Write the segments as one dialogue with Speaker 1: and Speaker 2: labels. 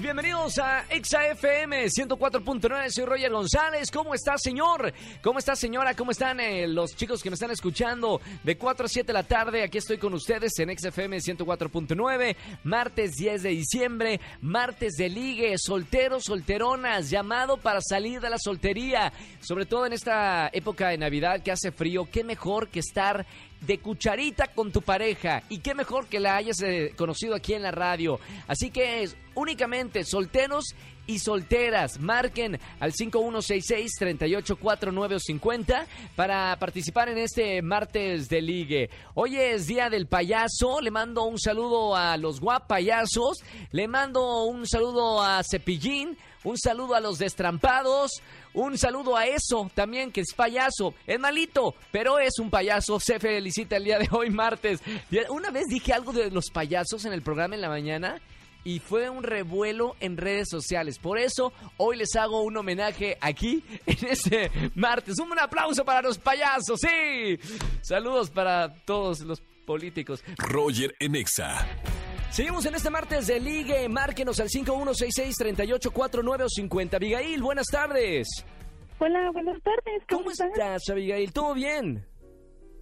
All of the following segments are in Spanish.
Speaker 1: bienvenidos a ExaFM 104.9, soy Roger González. ¿Cómo está, señor? ¿Cómo está, señora? ¿Cómo están eh, los chicos que me están escuchando? De 4 a 7 de la tarde, aquí estoy con ustedes en ExaFM 104.9, martes 10 de diciembre, martes de ligue, solteros, solteronas, llamado para salir de la soltería, sobre todo en esta época de Navidad que hace frío, qué mejor que estar de cucharita con tu pareja. Y qué mejor que la hayas eh, conocido aquí en la radio. Así que es únicamente solteros y solteras. Marquen al 5166-384950 para participar en este martes de ligue. Hoy es día del payaso. Le mando un saludo a los guapayazos. Le mando un saludo a Cepillín. Un saludo a los destrampados. Un saludo a eso también, que es payaso. Es malito, pero es un payaso. Se felicita el día de hoy, martes. Una vez dije algo de los payasos en el programa en la mañana y fue un revuelo en redes sociales. Por eso hoy les hago un homenaje aquí en este martes. Un aplauso para los payasos, sí. Saludos para todos los políticos.
Speaker 2: Roger Enexa.
Speaker 1: Seguimos en este martes de Ligue. Márquenos al 5166-384950. Abigail, buenas tardes.
Speaker 3: Hola, buenas tardes.
Speaker 1: ¿Cómo, estás, Abigail? ¿Todo bien?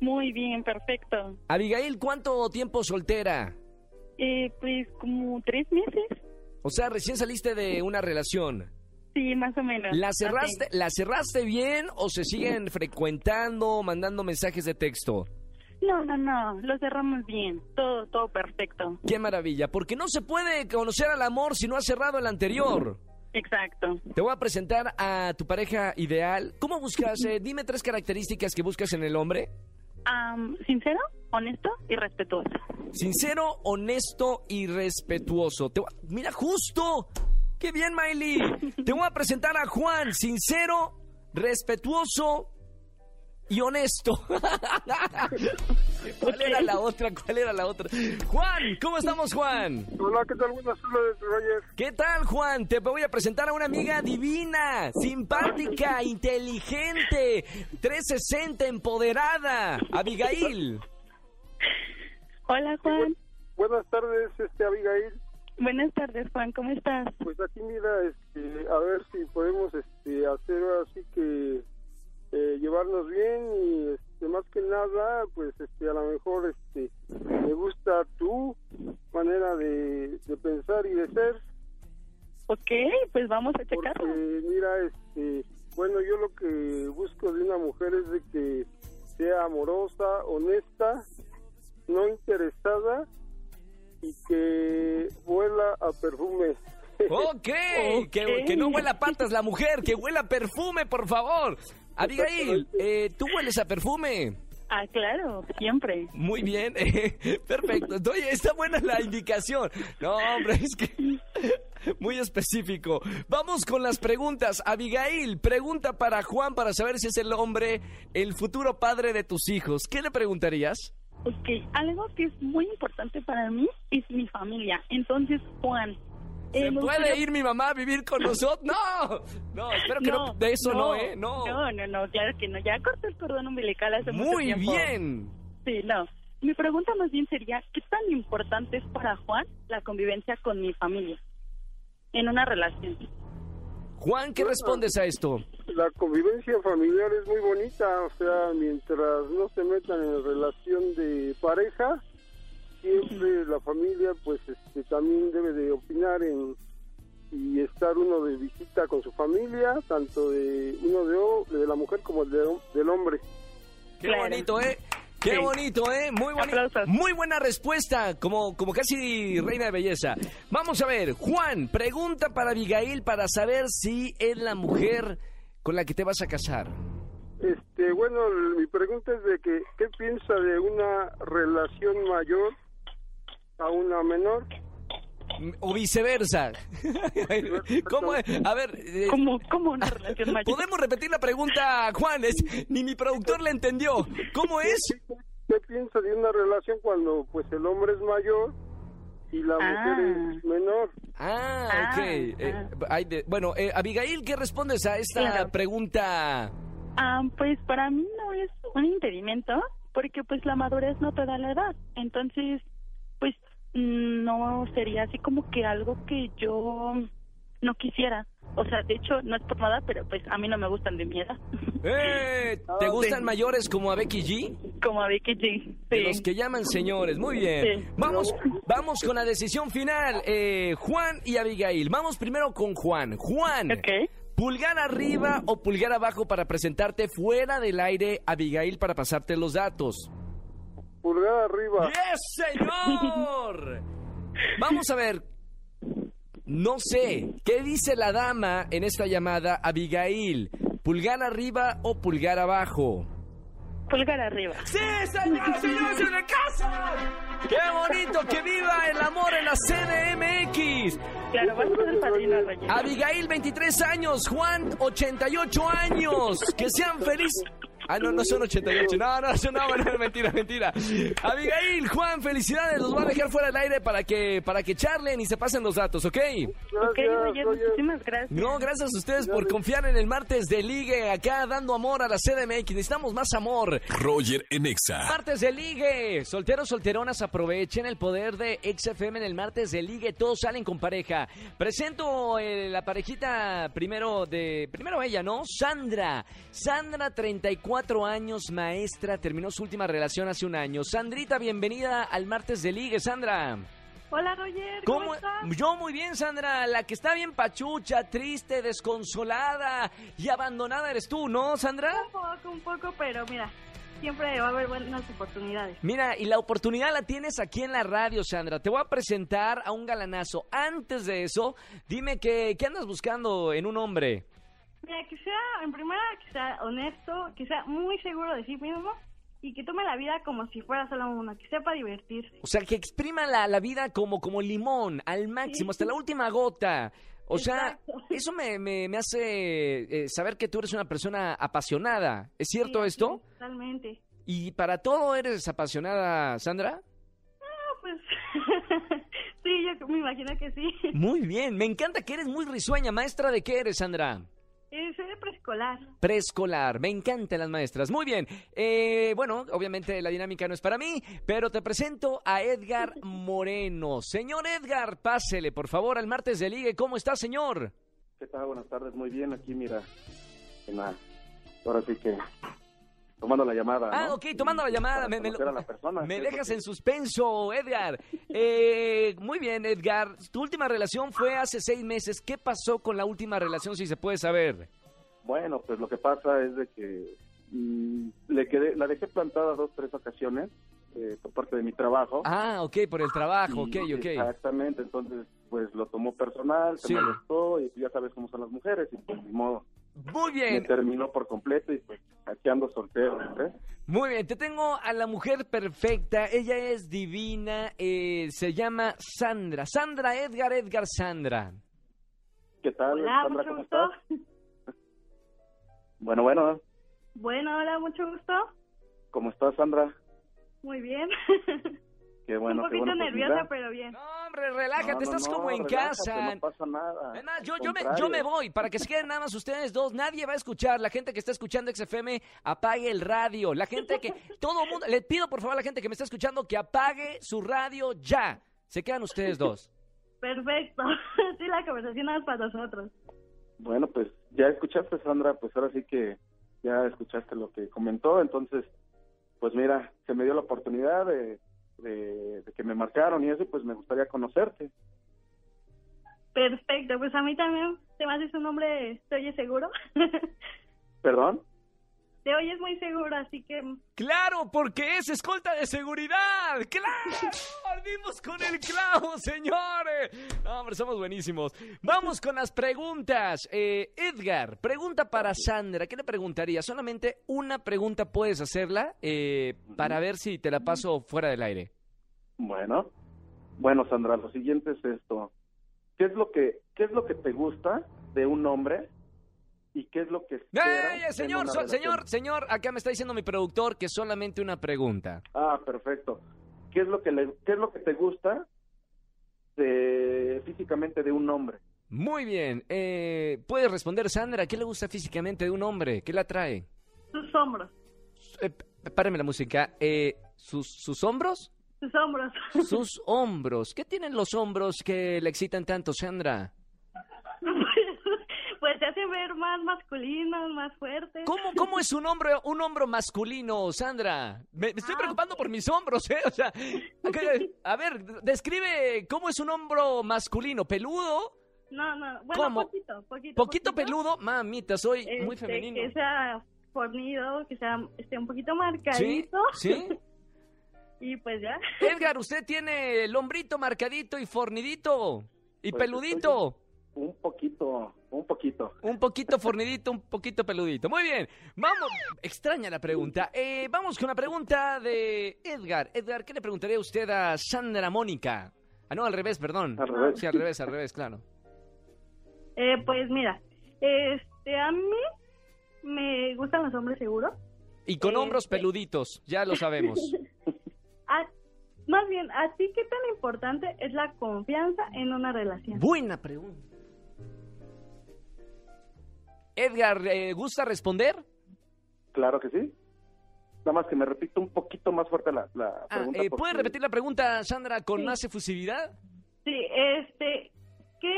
Speaker 3: Muy bien, perfecto.
Speaker 1: Abigail, ¿cuánto tiempo soltera?
Speaker 3: Eh, pues como tres meses.
Speaker 1: O sea, recién saliste de una relación.
Speaker 3: Sí, más o menos.
Speaker 1: ¿La cerraste, ¿la cerraste bien o se siguen frecuentando, mandando mensajes de texto?
Speaker 3: No, no, no, lo cerramos bien, todo, todo perfecto.
Speaker 1: Qué maravilla, porque no se puede conocer al amor si no ha cerrado el anterior.
Speaker 3: Exacto.
Speaker 1: Te voy a presentar a tu pareja ideal. ¿Cómo buscas? Eh, dime tres características que buscas en el hombre.
Speaker 3: sincero, honesto y respetuoso.
Speaker 1: Sincero, honesto y respetuoso. Te Mira, justo. ¡Qué bien, Miley! Te voy a presentar a Juan, sincero, respetuoso y honesto. ¿Cuál era la otra? ¿Cuál era la otra? Juan, ¿cómo estamos, Juan?
Speaker 4: Hola, ¿qué tal? Buenas tardes, Roger.
Speaker 1: ¿Qué tal, Juan? Te voy a presentar a una amiga divina, simpática, inteligente, 360, empoderada, Abigail.
Speaker 3: Hola, Juan.
Speaker 4: buenas tardes, este Abigail.
Speaker 3: Buenas tardes, Juan, ¿cómo estás?
Speaker 4: Pues aquí mira, este, a ver si podemos este, hacer así que eh, llevarnos bien y este, más que nada, pues este, a lo mejor este, me gusta tu manera de, pensar y de ser.
Speaker 3: Ok, pues vamos a checarlo.
Speaker 4: Porque, mira, este, bueno, yo lo que busco de una mujer es de que sea amorosa, honesta, no interesada y que vuela a perfume.
Speaker 1: Ok, Que, que, no huela a patas la mujer, que huela a perfume, por favor. Abigail, eh, ¿tú hueles a perfume?
Speaker 3: Ah, claro, siempre.
Speaker 1: Muy bien, perfecto. Oye, está buena la indicación. No, hombre, es que muy específico. Vamos con las preguntas. Abigail, pregunta para Juan para saber si es el hombre, el futuro padre de tus hijos. ¿Qué le preguntarías?
Speaker 3: Ok, algo que es muy importante para mí es mi familia. Entonces, Juan,
Speaker 1: ¿Se puede ir mi mamá a vivir con nosotros? No, no, espero que no, de eso no, ¿eh? No.
Speaker 3: No, no, no, ya que no, ya corté el cordón umbilical hace
Speaker 1: Muy
Speaker 3: mucho
Speaker 1: tiempo. bien.
Speaker 3: Sí, no. Mi pregunta más bien sería, ¿qué tan importante es para Juan la convivencia con mi familia en una relación?
Speaker 1: Juan, ¿qué respondes a esto?
Speaker 4: La convivencia familiar es muy bonita, o sea, mientras no se metan en relación de pareja, siempre la familia pues este también debe de opinar en y estar uno de visita con su familia tanto de uno de, de la mujer como de, del hombre
Speaker 1: qué bonito eh Qué bonito, ¿eh? Muy, muy buena respuesta, como, como casi reina de belleza. Vamos a ver, Juan, pregunta para Abigail para saber si es la mujer con la que te vas a casar.
Speaker 4: Este, bueno, mi pregunta es de que, ¿qué piensa de una relación mayor a una menor.
Speaker 1: O viceversa. ¿Cómo? A ver.
Speaker 3: Eh, ¿Cómo, ¿Cómo, una relación
Speaker 1: ¿Podemos repetir la pregunta, Juan? Es, ni mi productor la entendió. ¿Cómo es?
Speaker 4: ¿Qué piensa de una relación cuando pues el hombre es mayor y la
Speaker 3: Ah.
Speaker 4: mujer es menor.
Speaker 1: Ah,
Speaker 3: Ah,
Speaker 1: ok. Eh, hay de- bueno, eh, Abigail, ¿qué respondes a esta
Speaker 3: Claro.
Speaker 1: pregunta?
Speaker 3: Ah, pues para mí no es un impedimento, porque pues la madurez no te da la edad. Entonces, pues no sería así como que algo que yo no quisiera. O sea, de hecho, no es por nada, pero pues a mí no me gustan de mi edad.
Speaker 1: Eh, ¿Te gustan
Speaker 3: sí.
Speaker 1: mayores como a Becky G?
Speaker 3: como a Becky G.
Speaker 1: De los que llaman señores, muy bien.
Speaker 3: Sí.
Speaker 1: Vamos, vamos con la decisión final, eh, Juan y Abigail. Vamos primero con Juan. Juan, pulgar arriba o pulgar abajo para presentarte fuera del aire, Abigail, para pasarte los datos.
Speaker 4: Pulgar arriba.
Speaker 1: ¡Yes, señor! Vamos a ver. No sé, ¿qué dice la dama en esta llamada, Abigail? ¿Pulgar arriba o pulgar abajo?
Speaker 3: Pulgar arriba.
Speaker 1: ¡Sí, señor, señores en la casa! ¡Qué bonito que viva el amor en la CDMX!
Speaker 3: Claro, vas a ser el padrino.
Speaker 1: Abigail, 23 años. Juan, 88 años. Que sean felices. Ah, no, no son 88. No, no, son- no, no, mentira, mentira. Abigail, Juan, felicidades. Los voy a dejar fuera del aire para que, para que charlen y se pasen los datos, ¿ok?
Speaker 3: Ok,
Speaker 4: Gracias,
Speaker 3: Roger,
Speaker 4: Roger.
Speaker 3: muchísimas gracias.
Speaker 1: No, gracias a ustedes por confiar en el martes de ligue acá dando amor a la CDMX. Necesitamos más amor.
Speaker 2: Roger en Exa.
Speaker 1: Martes de ligue. Solteros, solteronas, aprovechen el poder de XFM en el martes de ligue. Todos salen con pareja. Presento eh, la parejita primero de. Primero ella, ¿no? Sandra. Sandra, 34 años, maestra. Terminó su última relación hace un año. Sandrita, bienvenida al martes de ligue, Sandra.
Speaker 5: Hola Roger, ¿cómo, estás?
Speaker 1: Yo muy bien, Sandra. La que está bien pachucha, triste, desconsolada y abandonada eres tú, ¿no, Sandra?
Speaker 5: Un poco, un poco, pero mira, siempre va a haber buenas oportunidades.
Speaker 1: Mira, y la oportunidad la tienes aquí en la radio, Sandra. Te voy a presentar a un galanazo. Antes de eso, dime que, ¿qué andas buscando en un hombre?
Speaker 5: Mira, que sea, en primera, que sea honesto, que sea muy seguro de sí mismo y que tome la vida como si fuera solo uno, que sepa divertirse.
Speaker 1: O sea, que exprima la, la vida como, como limón, al máximo, hasta la última gota. O sea, eso me, me, me hace eh, saber que tú eres una persona apasionada. ¿Es cierto
Speaker 5: Sí,
Speaker 1: esto?
Speaker 5: sí, Totalmente.
Speaker 1: ¿Y para todo eres apasionada, Sandra?
Speaker 5: Ah, pues, sí, yo me imagino que sí.
Speaker 1: Muy bien, me encanta que eres muy risueña. ¿Maestra de qué eres, Sandra?
Speaker 5: Eh, soy de preescolar.
Speaker 1: Preescolar, me encantan las maestras. Muy bien, eh, bueno, obviamente la dinámica no es para mí, pero te presento a Edgar Moreno. Señor Edgar, pásele por favor al martes de ligue. ¿Cómo está, señor?
Speaker 6: ¿Qué tal? Buenas tardes, muy bien. Aquí, mira, en la- ahora sí que tomando la llamada.
Speaker 1: Ah,
Speaker 6: ¿no?
Speaker 1: ok, tomando la llamada. Me, me lo-
Speaker 6: persona,
Speaker 1: me
Speaker 6: ¿qué es lo
Speaker 1: dejas en suspenso, Edgar. Eh, muy bien, Edgar. Tu última relación fue hace seis meses. ¿Qué pasó con la última relación, si se puede saber?
Speaker 6: Bueno, pues lo que pasa es de que mm, le quedé, la dejé plantada dos, tres ocasiones eh, por parte de mi trabajo.
Speaker 1: Ah, ok, por el trabajo, ok, ok.
Speaker 6: Exactamente, entonces pues lo tomó personal, se
Speaker 1: Sí.
Speaker 6: molestó y ya sabes cómo son las mujeres y pues ni modo,
Speaker 1: Muy
Speaker 6: me
Speaker 1: bien,
Speaker 6: terminó por completo y pues aquí ando soltero, ¿eh?
Speaker 1: Muy bien, te tengo a la mujer perfecta. Ella es divina. eh, se llama Sandra. Sandra Edgar, Edgar Sandra.
Speaker 6: ¿Qué tal,
Speaker 5: Hola,
Speaker 6: Sandra?
Speaker 5: mucho
Speaker 6: ¿Cómo
Speaker 5: gusto.
Speaker 6: estás? Bueno, bueno,
Speaker 5: Bueno, hola, mucho gusto.
Speaker 6: ¿cómo estás, Sandra?
Speaker 5: Muy bien.
Speaker 6: Qué bueno,
Speaker 5: Un
Speaker 6: qué
Speaker 5: poquito
Speaker 6: bueno. pues,
Speaker 5: nerviosa,
Speaker 6: mira.
Speaker 5: pero bien.
Speaker 1: No, hombre, relájate,
Speaker 6: No, no,
Speaker 1: estás
Speaker 6: no,
Speaker 1: como en
Speaker 6: relájate,
Speaker 1: casa.
Speaker 6: No pasa nada.
Speaker 1: Además, yo, yo, me, yo me voy para que se queden nada más ustedes dos. Nadie va a escuchar. La gente que está escuchando XFM, apague el radio. La gente que. Todo mundo. Le pido por favor a la gente que me está escuchando que apague su radio ya. Se quedan ustedes dos.
Speaker 5: Perfecto. Sí, la conversación es para nosotros.
Speaker 6: Bueno, pues ya escuchaste, Sandra, pues ahora sí que ya escuchaste lo que comentó, entonces, pues mira, se me dio la oportunidad de, de, de que me marcaron y eso, pues me gustaría conocerte.
Speaker 5: Perfecto, pues a mí también te me haces un nombre, ¿te oyes seguro?
Speaker 6: ¿Perdón?
Speaker 5: Te oyes muy seguro, así que
Speaker 1: ¡Claro! Porque es escolta de seguridad. ¡Claro! ¡Ardimos con el clavo, señores! No, hombre, somos buenísimos. Vamos con las preguntas. Eh, Edgar, pregunta para Sandra. ¿Qué le preguntaría? Solamente una pregunta puedes hacerla eh, para ver si te la paso fuera del aire.
Speaker 6: Bueno, bueno, Sandra, lo siguiente es esto. ¿Qué es lo que, qué es lo que te gusta de un hombre y qué es lo que espera.
Speaker 1: ¡Ey, señor, so-
Speaker 6: relación.
Speaker 1: señor, señor! Acá me está diciendo mi productor que solamente una pregunta.
Speaker 6: Ah, perfecto. ¿Qué es lo que le, qué es lo que te gusta de, físicamente de un hombre?
Speaker 1: Muy bien. Eh, ¿Puedes responder, Sandra? ¿Qué le gusta físicamente de un hombre? ¿Qué la atrae?
Speaker 5: Sus hombros.
Speaker 1: Eh, páreme la música. Eh, ¿sus, ¿Sus hombros?
Speaker 5: Sus hombros.
Speaker 1: Sus hombros. ¿Qué tienen los hombros que le excitan tanto, Sandra?
Speaker 5: Se hacen ver más masculinos, más fuertes.
Speaker 1: ¿Cómo, cómo es un hombro, un hombro masculino, Sandra? Me, me estoy
Speaker 5: Ah,
Speaker 1: preocupando por mis hombros, ¿eh? O sea, a ver, describe cómo es un hombro masculino. ¿Peludo?
Speaker 5: No, no, bueno,
Speaker 1: ¿Cómo?
Speaker 5: poquito, poquito.
Speaker 1: ¿Poquito peludo? Mamita, soy muy
Speaker 5: Este,
Speaker 1: femenino.
Speaker 5: Que sea fornido, que sea esté un poquito marcadito.
Speaker 1: ¿Sí?
Speaker 5: Y pues ya.
Speaker 1: Edgar, usted tiene el hombrito marcadito y fornidito. Y
Speaker 6: Pues
Speaker 1: peludito.
Speaker 6: Un poquito, un poquito.
Speaker 1: Un poquito fornidito, un poquito peludito. Muy bien. Vamos. Extraña la pregunta. Eh, vamos con la pregunta de Edgar. Edgar, ¿qué le preguntaría usted a Sandra Mónica? Ah, no, al revés, perdón.
Speaker 6: Al revés.
Speaker 1: Sí, al revés, al revés, claro.
Speaker 5: Eh, pues mira, este, a mí me gustan los hombres seguros.
Speaker 1: Y con
Speaker 5: Eh,
Speaker 1: hombros
Speaker 5: eh.
Speaker 1: peluditos, ya lo sabemos.
Speaker 5: A- más bien, ¿a ti qué tan importante es la confianza en una relación?
Speaker 1: Buena pregunta. Edgar, eh, ¿gusta responder?
Speaker 6: Claro que sí. Nada más que me repito un poquito más fuerte la, la
Speaker 1: Ah,
Speaker 6: pregunta.
Speaker 1: eh,
Speaker 6: porque-
Speaker 1: ¿Puede repetir la pregunta, Sandra, con
Speaker 5: Sí.
Speaker 1: más efusividad?
Speaker 5: Sí, este, ¿qué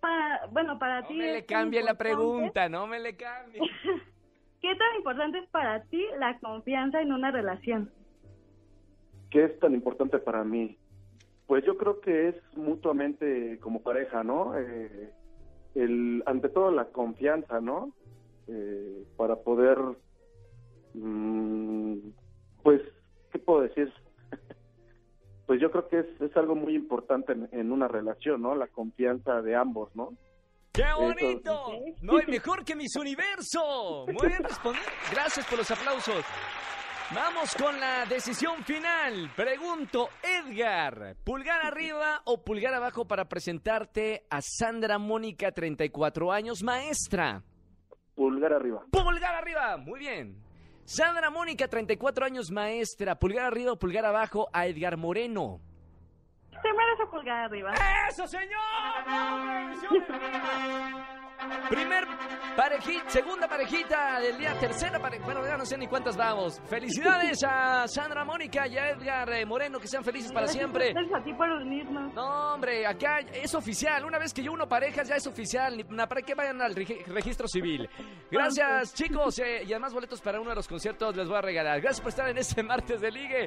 Speaker 5: para, bueno, para
Speaker 1: No
Speaker 5: ti
Speaker 1: me le cambie la pregunta, no me le cambie.
Speaker 5: ¿Qué tan importante es para ti la confianza en una relación?
Speaker 6: ¿Qué es tan importante para mí? Pues yo creo que es mutuamente como pareja, ¿no? Eh, el, ante todo la confianza, ¿no? Eh, para poder, mm, pues, ¿qué puedo decir? pues yo creo que es, es algo muy importante en, en una relación, ¿no? La confianza de ambos, ¿no?
Speaker 1: ¡Qué
Speaker 6: Eso.
Speaker 1: bonito! No hay mejor que mis universo. Muy bien respondido. Gracias por los aplausos. Vamos con la decisión final. Pregunto, Edgar, ¿pulgar arriba o pulgar abajo para presentarte a Sandra Mónica, 34 años, maestra?
Speaker 6: Pulgar arriba.
Speaker 1: Pulgar arriba, muy bien. Sandra Mónica, 34 años, maestra. Pulgar arriba o pulgar abajo a Edgar Moreno.
Speaker 5: Se merece pulgar arriba.
Speaker 1: ¡Eso, señor! Primer parejita, segunda parejita del día, tercera parejita. Bueno, ya no sé ni cuántas vamos. Felicidades a Sandra Mónica y a Edgar eh, Moreno, que sean felices para siempre.
Speaker 5: Gracias a ti por unirnos.
Speaker 1: No, hombre, acá es oficial. Una vez que yo uno parejas, ya es oficial. ¿Para qué vayan al regi- registro civil? Gracias, chicos. eh, y además, boletos para uno de los conciertos les voy a regalar. Gracias por estar en este martes de ligue.